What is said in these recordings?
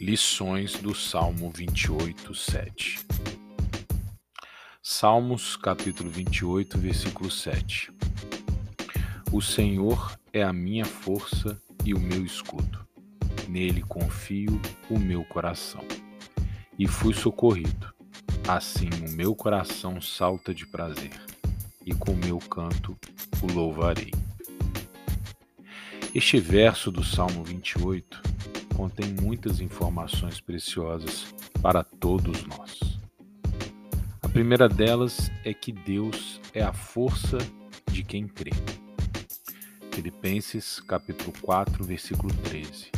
Lições do Salmo 28, 7 Salmos capítulo 28, versículo 7 O Senhor é a minha força e o meu escudo. Nele confio o meu coração. E fui socorrido. Assim o meu coração salta de prazer, e com meu canto o louvarei. Este verso do Salmo 28 contém muitas informações preciosas para todos nós. A primeira delas é que Deus é a força de quem crê. Filipenses capítulo 4, versículo 13.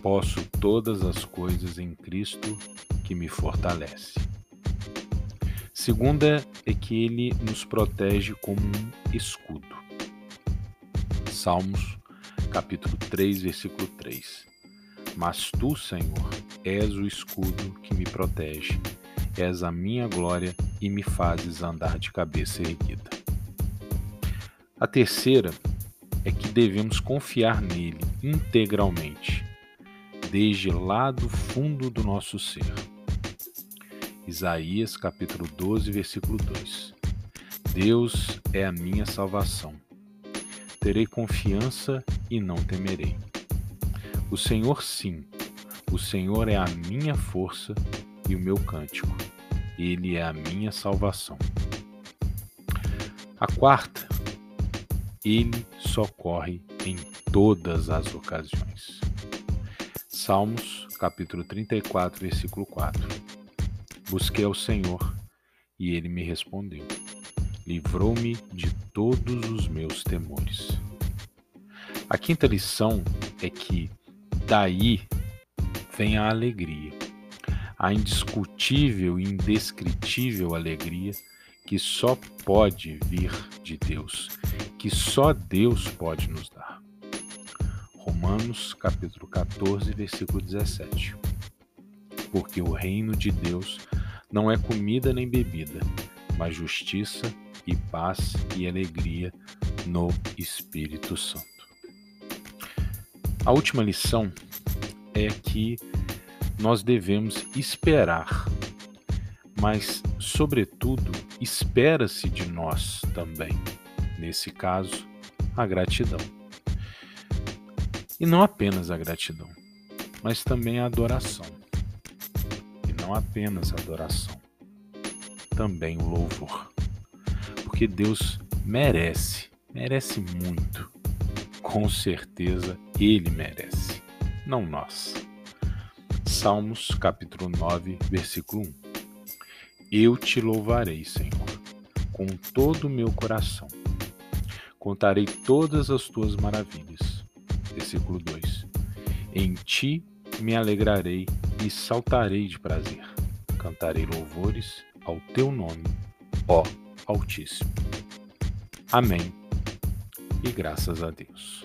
Posso todas as coisas em Cristo que me fortalece. Segunda é que ele nos protege como um escudo. Salmos capítulo 3, versículo 3. Mas tu, Senhor, és o escudo que me protege, és a minha glória e me fazes andar de cabeça erguida. A terceira é que devemos confiar nele integralmente, desde lá do fundo do nosso ser. Isaías capítulo 12, versículo 2. Deus é a minha salvação. Terei confiança e não temerei. O Senhor, sim, o Senhor é a minha força e o meu cântico. Ele é a minha salvação. A quarta, ele socorre em todas as ocasiões. Salmos, capítulo 34, versículo 4. Busquei ao Senhor e ele me respondeu. Livrou-me de todos os meus temores. A quinta lição é que Daí vem a alegria, a indiscutível e indescritível alegria que só pode vir de Deus, que só Deus pode nos dar. Romanos capítulo 14, versículo 17. Porque o reino de Deus não é comida nem bebida, mas justiça e paz e alegria no Espírito Santo. A última lição é que nós devemos esperar, mas, sobretudo, espera-se de nós também, nesse caso, a gratidão. E não apenas a gratidão, mas também a adoração. E não apenas a adoração, também o louvor. Porque Deus merece, merece muito com certeza ele merece, não nós. Salmos capítulo 9, versículo 1. Eu te louvarei, Senhor, com todo o meu coração. Contarei todas as tuas maravilhas. Versículo 2. Em ti me alegrarei e saltarei de prazer. Cantarei louvores ao teu nome, ó Altíssimo. Amém e graças a Deus.